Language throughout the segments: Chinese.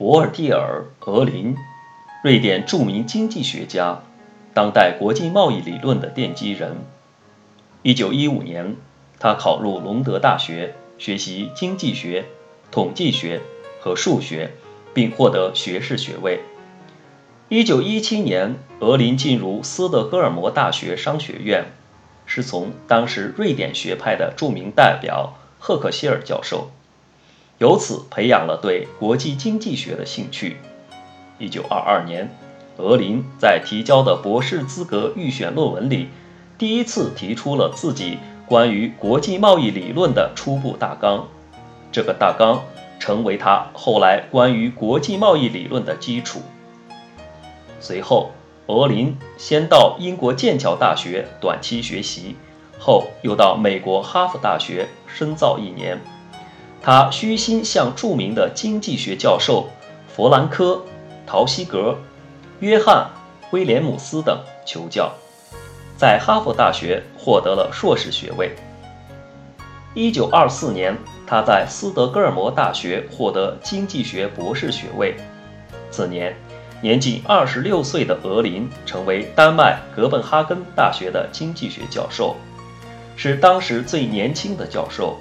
博尔蒂尔·俄林，瑞典著名经济学家，当代国际贸易理论的奠基人。1915年，他考入隆德大学，学习经济学、统计学和数学，并获得学士学位。1917年，俄林进入斯德哥尔摩大学商学院，师从当时瑞典学派的著名代表赫克希尔教授。由此培养了对国际经济学的兴趣。一九二二年，俄林在提交的博士资格预选论文里，第一次提出了自己关于国际贸易理论的初步大纲。这个大纲成为他后来关于国际贸易理论的基础。随后，俄林先到英国剑桥大学短期学习，后又到美国哈佛大学深造一年。他虚心向著名的经济学教授弗兰科、陶希格、约翰·威廉姆斯等求教，在哈佛大学获得了硕士学位。1924年，他在斯德哥尔摩大学获得经济学博士学位。次年，年仅26岁的俄林成为丹麦哥本哈根大学的经济学教授，是当时最年轻的教授。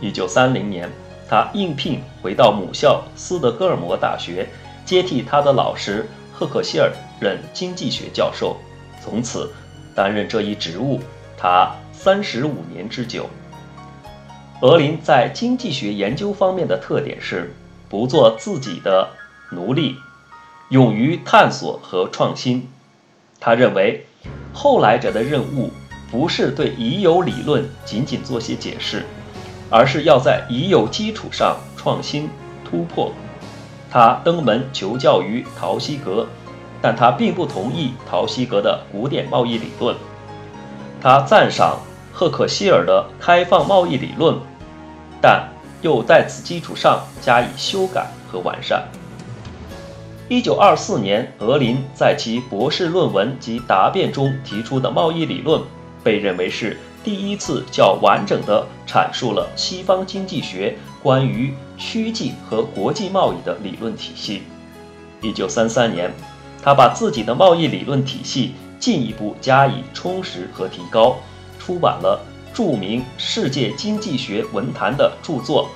一九三零年，他应聘回到母校斯德哥尔摩大学，接替他的老师赫克希尔任经济学教授，从此担任这一职务，他三十五年之久。俄林在经济学研究方面的特点是不做自己的奴隶，勇于探索和创新。他认为，后来者的任务不是对已有理论仅仅做些解释。而是要在已有基础上创新突破。他登门求教于陶希格，但他并不同意陶希格的古典贸易理论。他赞赏赫克希尔的开放贸易理论，但又在此基础上加以修改和完善。一九二四年，俄林在其博士论文及答辩中提出的贸易理论，被认为是。第一次较完整地阐述了西方经济学关于区际和国际贸易的理论体系。一九三三年，他把自己的贸易理论体系进一步加以充实和提高，出版了著名《世界经济学文坛》的著作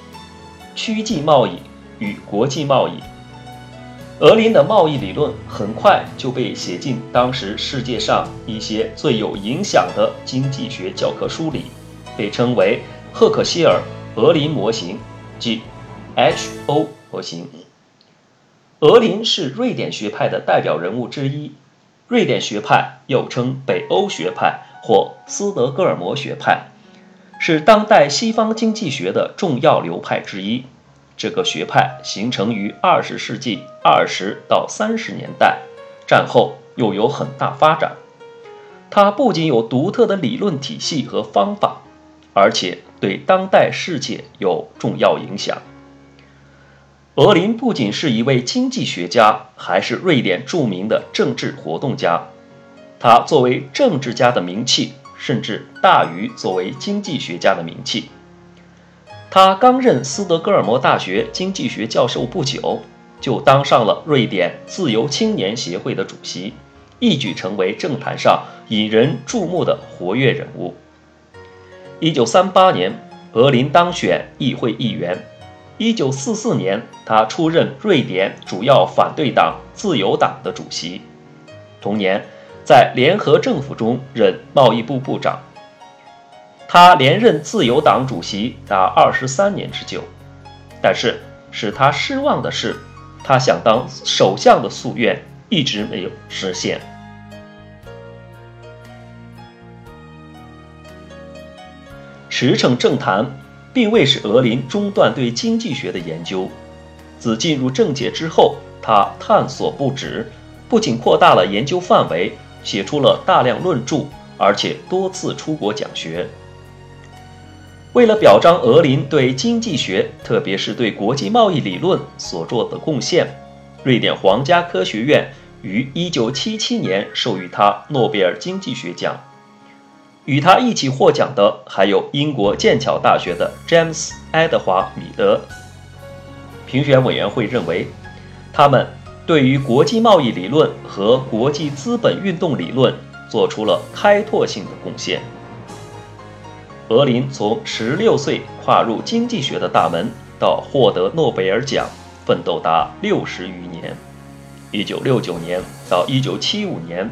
《区际贸易与国际贸易》。俄林的贸易理论很快就被写进当时世界上一些最有影响的经济学教科书里，被称为赫克希尔俄林模型，即 H-O 模型。俄林是瑞典学派的代表人物之一，瑞典学派又称北欧学派或斯德哥尔摩学派，是当代西方经济学的重要流派之一。这个学派形成于二十世纪二十到三十年代，战后又有很大发展。它不仅有独特的理论体系和方法，而且对当代世界有重要影响。俄林不仅是一位经济学家，还是瑞典著名的政治活动家。他作为政治家的名气，甚至大于作为经济学家的名气。他刚任斯德哥尔摩大学经济学教授不久，就当上了瑞典自由青年协会的主席，一举成为政坛上引人注目的活跃人物。一九三八年，俄林当选议会议员。一九四四年，他出任瑞典主要反对党自由党的主席。同年，在联合政府中任贸易部部长。他连任自由党主席达二十三年之久，但是使他失望的是，他想当首相的夙愿一直没有实现。驰骋政坛，并未使俄林中断对经济学的研究。自进入政界之后，他探索不止，不仅扩大了研究范围，写出了大量论著，而且多次出国讲学。为了表彰俄林对经济学，特别是对国际贸易理论所做的贡献，瑞典皇家科学院于1977年授予他诺贝尔经济学奖。与他一起获奖的还有英国剑桥大学的詹姆斯·爱德华·米德。评选委员会认为，他们对于国际贸易理论和国际资本运动理论做出了开拓性的贡献。俄林从十六岁跨入经济学的大门，到获得诺贝尔奖，奋斗达六十余年。一九六九年到一九七五年，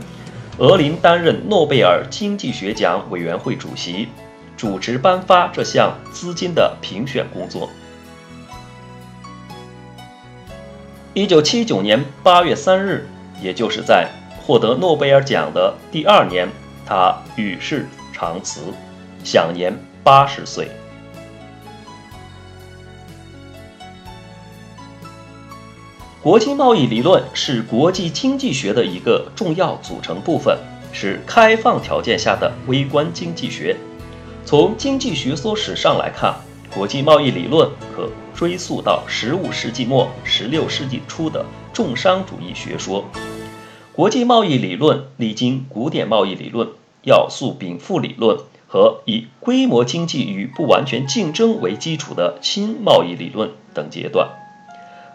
俄林担任诺贝尔经济学奖委员会主席，主持颁发这项资金的评选工作。一九七九年八月三日，也就是在获得诺贝尔奖的第二年，他与世长辞。享年八十岁。国际贸易理论是国际经济学的一个重要组成部分，是开放条件下的微观经济学。从经济学说史上来看，国际贸易理论可追溯到十五世纪末、十六世纪初的重商主义学说。国际贸易理论历经古典贸易理论、要素禀赋理论。和以规模经济与不完全竞争为基础的新贸易理论等阶段。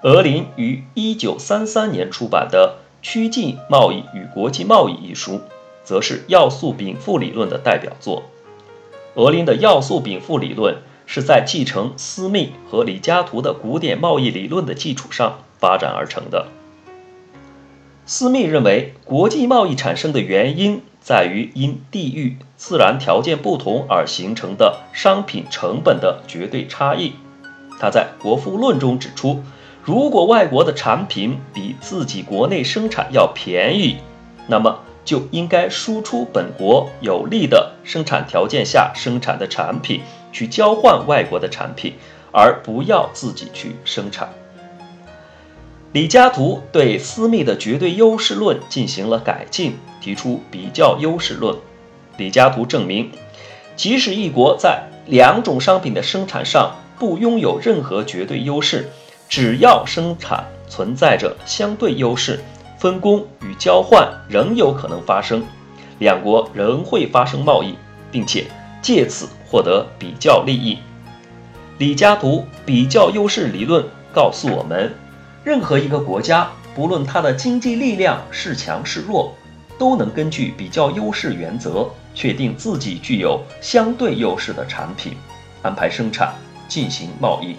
俄林于1933年出版的《区际贸易与国际贸易》一书，则是要素禀赋理论的代表作。俄林的要素禀赋理论是在继承斯密和李嘉图的古典贸易理论的基础上发展而成的。斯密认为，国际贸易产生的原因。在于因地域、自然条件不同而形成的商品成本的绝对差异。他在《国富论》中指出，如果外国的产品比自己国内生产要便宜，那么就应该输出本国有利的生产条件下生产的产品，去交换外国的产品，而不要自己去生产。李嘉图对私密的绝对优势论进行了改进。提出比较优势论，李嘉图证明，即使一国在两种商品的生产上不拥有任何绝对优势，只要生产存在着相对优势，分工与交换仍有可能发生，两国仍会发生贸易，并且借此获得比较利益。李嘉图比较优势理论告诉我们，任何一个国家，不论它的经济力量是强是弱。都能根据比较优势原则，确定自己具有相对优势的产品，安排生产，进行贸易，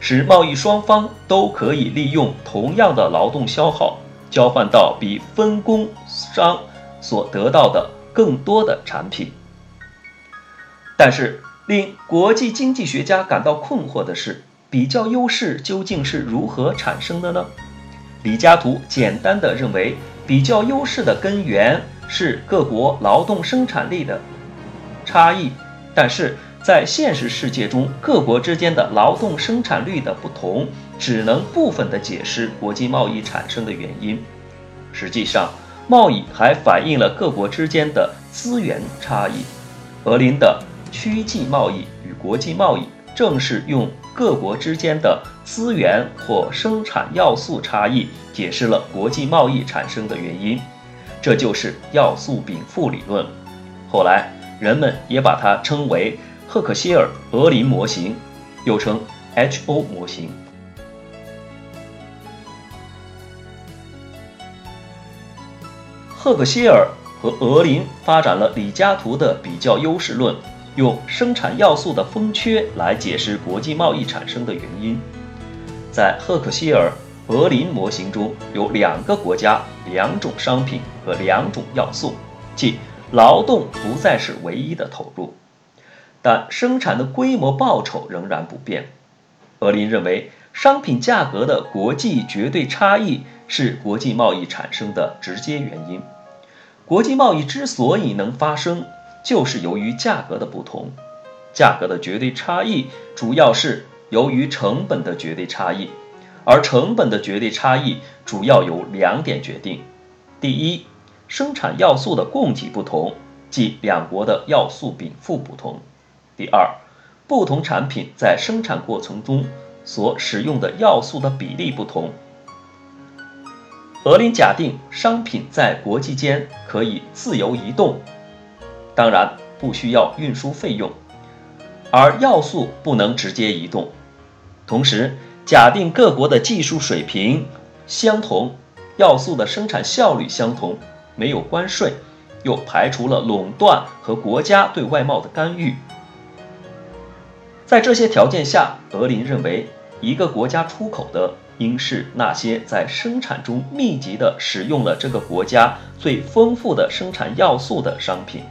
使贸易双方都可以利用同样的劳动消耗，交换到比分工商所得到的更多的产品。但是，令国际经济学家感到困惑的是，比较优势究竟是如何产生的呢？李嘉图简单的认为。比较优势的根源是各国劳动生产力的差异，但是在现实世界中，各国之间的劳动生产率的不同，只能部分的解释国际贸易产生的原因。实际上，贸易还反映了各国之间的资源差异。格林的区际贸易与国际贸易，正是用各国之间的资源或生产要素差异。解释了国际贸易产生的原因，这就是要素禀赋理论。后来人们也把它称为赫克希尔俄林模型，又称 H-O 模型。赫克希尔和俄林发展了李嘉图的比较优势论，用生产要素的丰缺来解释国际贸易产生的原因。在赫克希尔。俄林模型中有两个国家、两种商品和两种要素，即劳动不再是唯一的投入，但生产的规模报酬仍然不变。俄林认为，商品价格的国际绝对差异是国际贸易产生的直接原因。国际贸易之所以能发生，就是由于价格的不同。价格的绝对差异主要是由于成本的绝对差异。而成本的绝对差异主要由两点决定：第一，生产要素的供给不同，即两国的要素禀赋不同；第二，不同产品在生产过程中所使用的要素的比例不同。俄林假定商品在国际间可以自由移动，当然不需要运输费用，而要素不能直接移动，同时。假定各国的技术水平相同，要素的生产效率相同，没有关税，又排除了垄断和国家对外贸的干预。在这些条件下，俄林认为，一个国家出口的应是那些在生产中密集地使用了这个国家最丰富的生产要素的商品，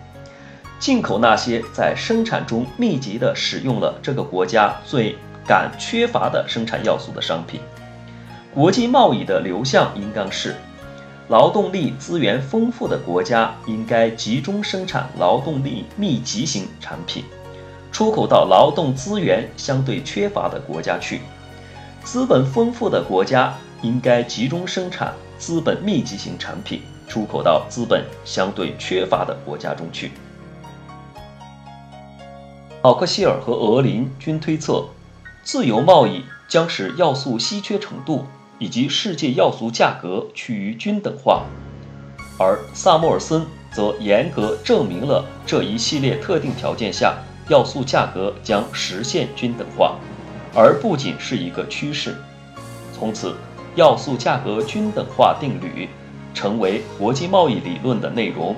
进口那些在生产中密集地使用了这个国家最感缺乏的生产要素的商品。国际贸易的流向应当是，劳动力资源丰富的国家应该集中生产劳动力密集型产品。出口到劳动资源相对缺乏的国家去，资本丰富的国家应该集中生产资本密集型产品，出口到资本相对缺乏的国家中去。奥克希尔和俄林均推测，自由贸易将使要素稀缺程度以及世界要素价格趋于均等化，而萨默尔森则严格证明了这一系列特定条件下。要素价格将实现均等化，而不仅是一个趋势。从此，要素价格均等化定律成为国际贸易理论的内容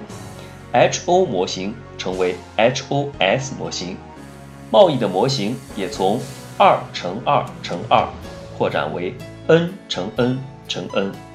，H-O 模型成为 H-O-S 模型，贸易的模型也从二乘二乘二扩展为 N 乘 N 乘 N。